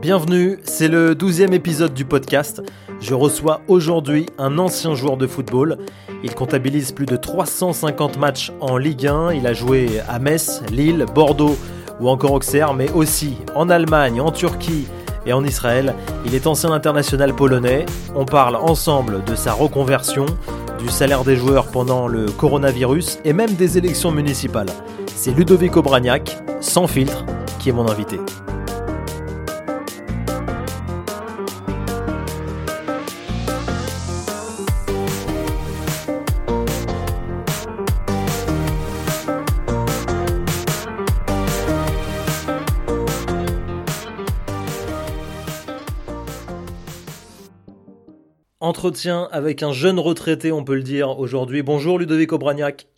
Bienvenue, c'est le douzième épisode du podcast. Je reçois aujourd'hui un ancien joueur de football. Il comptabilise plus de 350 matchs en Ligue 1. Il a joué à Metz, Lille, Bordeaux ou encore Auxerre, mais aussi en Allemagne, en Turquie et en Israël. Il est ancien international polonais. On parle ensemble de sa reconversion, du salaire des joueurs pendant le coronavirus et même des élections municipales. C'est Ludovic Obraniak, sans filtre, qui est mon invité. Entretien avec un jeune retraité, on peut le dire aujourd'hui. Bonjour Ludovic Obraniak.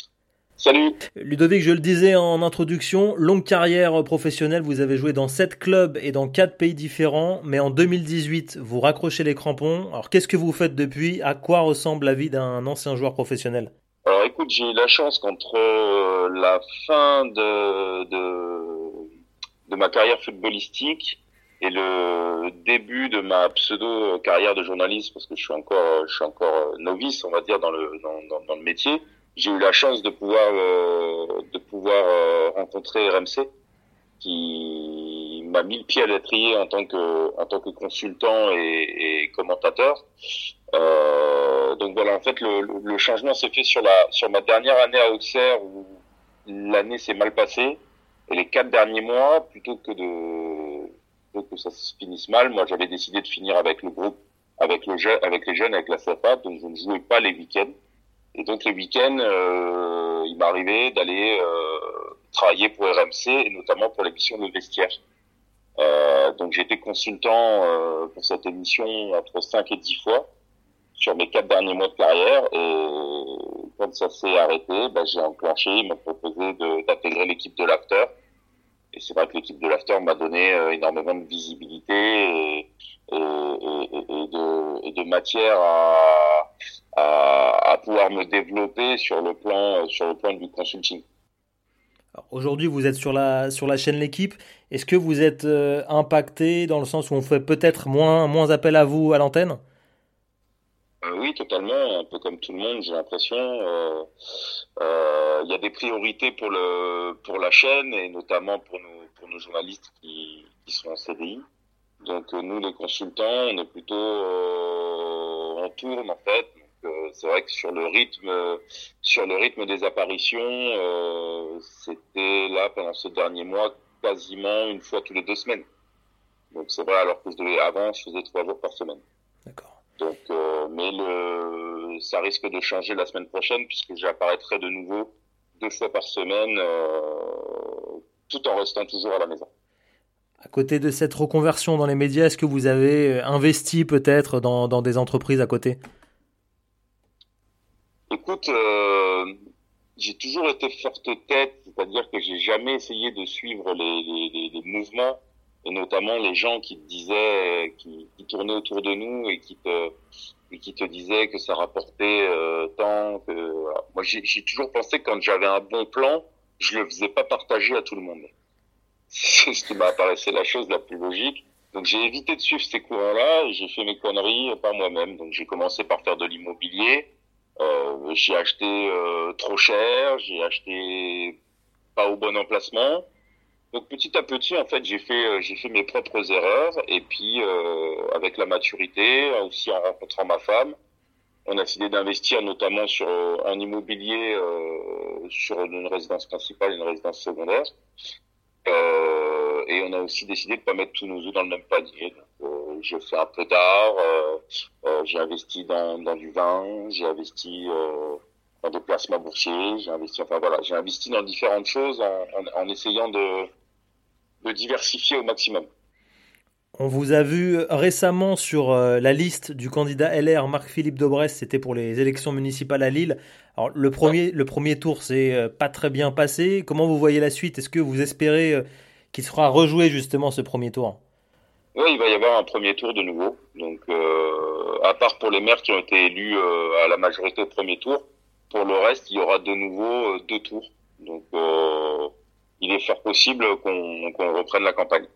Salut. Ludovic, je le disais en introduction, longue carrière professionnelle, vous avez joué dans sept clubs et dans quatre pays différents, mais en 2018, vous raccrochez les crampons. Alors qu'est-ce que vous faites depuis? À quoi ressemble la vie d'un ancien joueur professionnel? Alors écoute, j'ai eu la chance qu'entre euh, la fin de, de, de ma carrière footballistique et le début de ma pseudo carrière de journaliste parce que je suis encore je suis encore novice on va dire dans le dans, dans, le métier j'ai eu la chance de pouvoir euh, de pouvoir euh, rencontrer RMC qui m'a mis le pied à l'étrier en tant que en tant que consultant et, et commentateur. Euh, donc voilà en fait le, le changement s'est fait sur la sur ma dernière année à Auxerre où l'année s'est mal passée. Et les quatre derniers mois plutôt que de que ça se finisse mal. Moi, j'avais décidé de finir avec le groupe, avec le avec les jeunes, avec la CFA, donc je ne jouais pas les week-ends. Et donc les week-ends, euh, il m'arrivait d'aller euh, travailler pour RMC et notamment pour l'émission de vestiaire. Euh, donc été consultant euh, pour cette émission entre 5 et 10 fois sur mes quatre derniers mois de carrière et quand ça s'est arrêté, bah, j'ai enclenché, ils m'ont proposé d'intégrer l'équipe de l'After c'est vrai que l'équipe de l'After m'a donné euh, énormément de visibilité et, de, matière à, à, pouvoir me développer sur le plan, sur le plan du consulting. Aujourd'hui, vous êtes sur la, sur la chaîne L'équipe. Est-ce que vous êtes euh, impacté dans le sens où on fait peut-être moins, moins appel à vous à l'antenne? euh, Oui, totalement. Un peu comme tout le monde, j'ai l'impression. Euh, euh, il y a des priorités pour le pour la chaîne et notamment pour nos pour nos journalistes qui, qui sont en CDI. Donc euh, nous les consultants, on est plutôt euh, en tourne en fait. Euh, c'est vrai que sur le rythme sur le rythme des apparitions, euh, c'était là pendant ce dernier mois quasiment une fois tous les deux semaines. Donc c'est vrai alors que je devais avant je faisais trois jours par semaine. Donc mais le ça risque de changer la semaine prochaine puisque j'apparaîtrai de nouveau deux fois par semaine, euh, tout en restant toujours à la maison. À côté de cette reconversion dans les médias, est-ce que vous avez investi peut-être dans, dans, des entreprises à côté? Écoute, euh, j'ai toujours été forte tête, c'est-à-dire que j'ai jamais essayé de suivre les, les, les, mouvements et notamment les gens qui te disaient, qui, qui tournaient autour de nous et qui te, et qui te disait que ça rapportait euh, tant que voilà. moi j'ai toujours pensé que quand j'avais un bon plan je le faisais pas partager à tout le monde. C'est ce qui m'a apparaissé la chose la plus logique. Donc j'ai évité de suivre ces courants là et j'ai fait mes conneries par moi-même. Donc j'ai commencé par faire de l'immobilier. Euh, j'ai acheté euh, trop cher. J'ai acheté pas au bon emplacement donc petit à petit, en fait, j'ai fait euh, j'ai fait mes propres erreurs et puis euh, avec la maturité, aussi en rencontrant ma femme, on a décidé d'investir notamment sur en immobilier euh, sur une résidence principale et une résidence secondaire. Euh, et on a aussi décidé de pas mettre tous nos œufs dans le même panier. Euh, j'ai fait un peu d'art, j'ai investi dans, dans du vin, j'ai investi dans des placements boursiers, j'ai investi, enfin voilà, j'ai investi dans différentes choses en, en essayant de, de diversifier au maximum. On vous a vu récemment sur euh, la liste du candidat LR Marc-Philippe Daubresse, c'était pour les élections municipales à Lille. Alors le premier, le premier tour s'est euh, pas très bien passé. Comment vous voyez la suite? Est-ce que vous espérez euh, qu'il sera rejoué justement ce premier tour? Oui, il va y avoir un premier tour de nouveau. Donc euh, à part pour les maires qui ont été élus à la majorité au premier tour, pour le reste, il y aura de nouveau deux tours. Donc possible qu'on qu reprenne la campagne.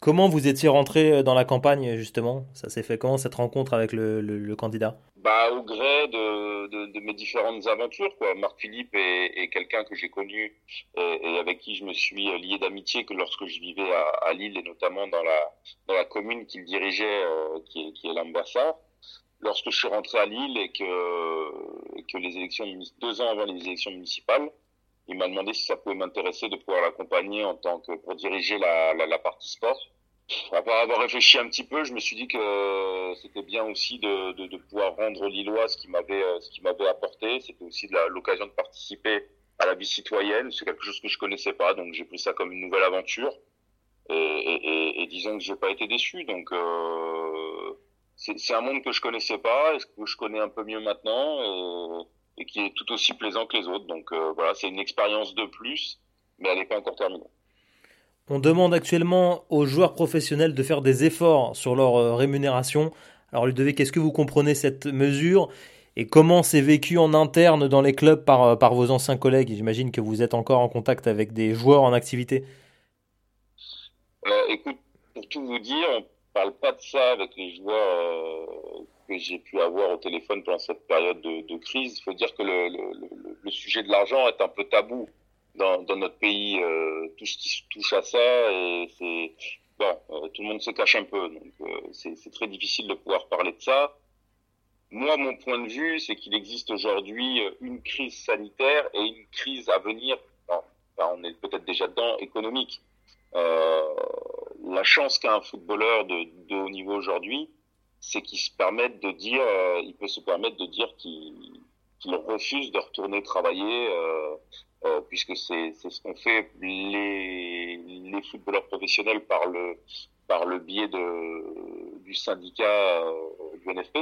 Comment vous étiez rentré dans la campagne justement? Ça s'est fait comment cette rencontre avec le, le, candidat? Bah au gré de, de, de, mes différentes aventures quoi. Marc Philippe est, est quelqu'un que j'ai connu et, et, avec qui je me suis lié d'amitié que lorsque je vivais à, à, Lille et notamment dans la dans la commune qu'il dirigeait euh, qui est qui est l'ambassade. Lorsque je suis rentré à Lille et que et que les élections deux ans avant les élections municipales, il m'a demandé si ça pouvait m'intéresser de pouvoir l'accompagner en tant que pour diriger la, la, la partie sport après avoir réfléchi un petit peu, je me suis dit que c'était bien aussi de, de, de, pouvoir rendre Lillois ce qui m'avait euh, ce qui m'avait apporté. C'était aussi l'occasion de participer à la vie citoyenne. C'est quelque chose que je connaissais pas, donc j'ai pris ça comme une nouvelle aventure. Et, et, et, disons que j'ai pas été déçu. Donc euh, c'est un monde que je connaissais pas, que je connais un peu mieux maintenant, et, qui est tout aussi plaisant que les autres. Donc euh, voilà, c'est une expérience de plus, mais elle n'est pas encore terminée. On demande actuellement aux joueurs professionnels de faire des efforts sur leur euh, rémunération. Alors Ludovic, est-ce que vous comprenez cette mesure et comment c'est vécu en interne dans les clubs par, euh, par vos anciens collègues? J'imagine que vous êtes encore en contact avec des joueurs en activité. Euh, écoute, pour tout vous dire, parle pas de ça avec les joueurs que j'ai pu avoir au téléphone pendant cette période de, crise. Il faut dire que le, sujet de l'argent est un peu tabou dans, notre pays euh, tout ce qui touche à ça et c'est bon euh, tout le monde se cache un peu donc euh, c'est très difficile de pouvoir parler de ça. Moi mon point de vue c'est qu'il existe aujourd'hui une crise sanitaire et une crise à venir. On est peut-être déjà dedans économique. Euh, la chance qu'a un footballeur de, de haut niveau aujourd'hui c'est qu'il se permette de dire il peut se permettre de dire qu'il qu'il refuse de retourner travailler euh, euh, puisque c'est ce qu'ont fait les, les footballeurs professionnels par le par le biais de du syndicat euh, du NFP.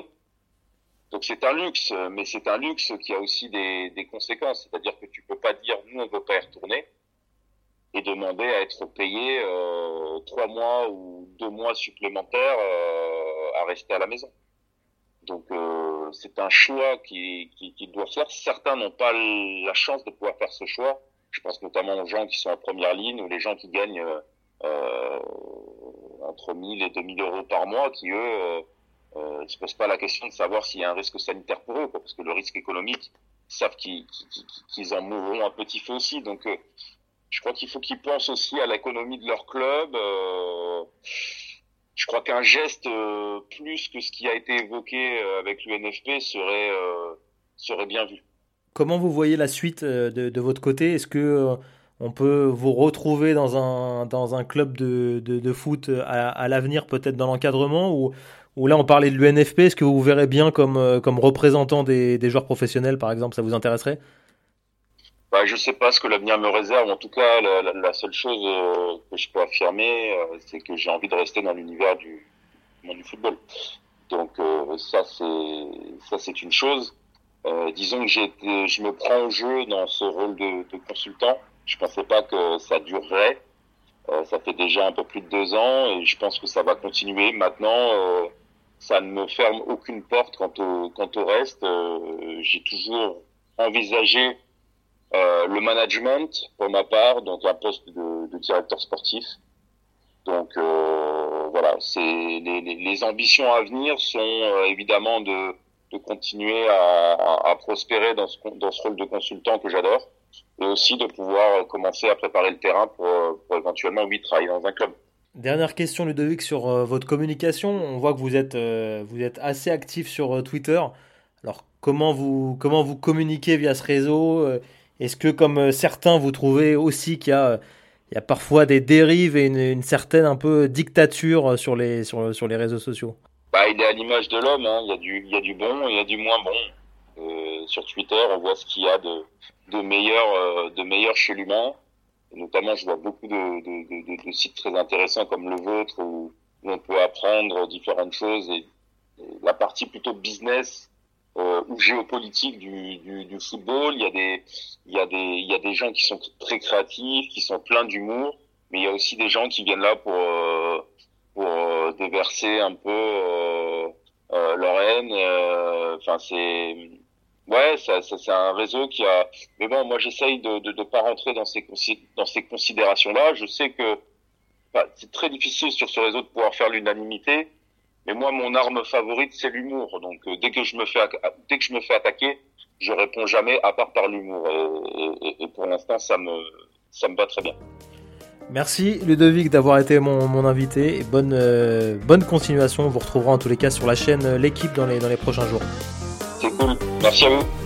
Donc c'est un luxe, mais c'est un luxe qui a aussi des, des conséquences. C'est-à-dire que tu peux pas dire nous on veut pas y retourner et demander à être payé euh, trois mois ou deux mois supplémentaires euh, à rester à la maison. Donc euh, c'est un choix qui, qui, qui doit faire. Certains n'ont pas la chance de pouvoir faire ce choix. Je pense notamment aux gens qui sont en première ligne ou les gens qui gagnent euh, euh entre 1000 et 2000 euros par mois, qui eux euh, euh, se posent pas la question de savoir s'il y a un risque sanitaire pour eux, parce que le risque économique, savent qu'ils en mourront un petit feu aussi. Donc je crois qu'il faut qu'ils pensent aussi à l'économie de leur club. Euh, je crois qu'un geste euh, plus que ce qui a été évoqué euh, avec l'UNFP serait serait bien vu. Comment vous voyez la suite de, de votre côté? Est-ce que on peut vous retrouver dans un, dans un club de, de, de foot à, à l'avenir, peut-être dans l'encadrement? Ou, ou là on parlait de l'UNFP, est-ce que vous vous verrez bien comme, comme représentant des, des joueurs professionnels par exemple? Ça vous intéresserait? Bah, je sais pas ce que l'avenir me réserve. En tout cas, la, la, la seule chose euh, que je peux affirmer, euh, c'est que j'ai envie de rester dans l'univers du monde du football. Donc euh, ça, c'est ça, c'est une chose. disons que j'ai je me prends au jeu dans ce rôle de, de consultant. Je pensais pas que ça durerait. ça fait déjà un peu plus de deux ans et je pense que ça va continuer. Maintenant, ça ne me ferme aucune porte quant au quant au reste. j'ai toujours envisagé euh, le management, pour ma part, donc un poste de, directeur sportif. Donc euh, voilà, c'est les, ambitions à venir sont euh, évidemment de, continuer à, prospérer dans ce, dans ce rôle de consultant que j'adore, et aussi de pouvoir commencer à préparer le terrain pour, pour éventuellement oui travailler dans un club. Dernière question Ludovic sur votre communication. On voit que vous êtes vous êtes assez actif sur Twitter. Alors comment vous comment vous communiquez via ce réseau est-ce que, comme euh, certains, vous trouvez aussi qu'il y a, il y a parfois des dérives et une, certaine un peu dictature euh, sur les, sur, les réseaux sociaux? Bah, Il est à l'image de l'homme. Hein. Il, y a du, il y a du bon et il y a du moins bon. Euh, sur Twitter, on voit ce qu'il y a de, de, meilleur, euh, de meilleur chez l'humain. Notamment, je vois beaucoup de, de, de, sites très intéressants comme le vôtre où, on peut apprendre différentes choses. Et la partie plutôt business euh, ou géopolitique du, du, du, football. Il y a des, il y a des, il y a des gens qui sont très créatifs, qui sont pleins d'humour, mais il y a aussi des gens qui viennent là pour euh, pour euh, déverser un peu euh, euh leur haine. Enfin, c'est ouais, ça, ça c'est un réseau qui a. Mais bon, moi, j'essaye de, de de pas rentrer dans ces dans ces considérations-là. Je sais que c'est très difficile sur ce réseau de pouvoir faire l'unanimité. Mais moi, mon arme favorite, c'est l'humour. Donc, euh, dès que je me fais, dès que je me fais attaquer, je réponds jamais à part par l'humour. Et, pour l'instant, ça me, ça me va très bien. Merci Ludovic d'avoir été mon, mon, invité et bonne, euh, bonne continuation. On vous retrouvera en tous les cas sur la chaîne L'équipe dans les, dans les prochains jours. C'est cool. Merci à vous.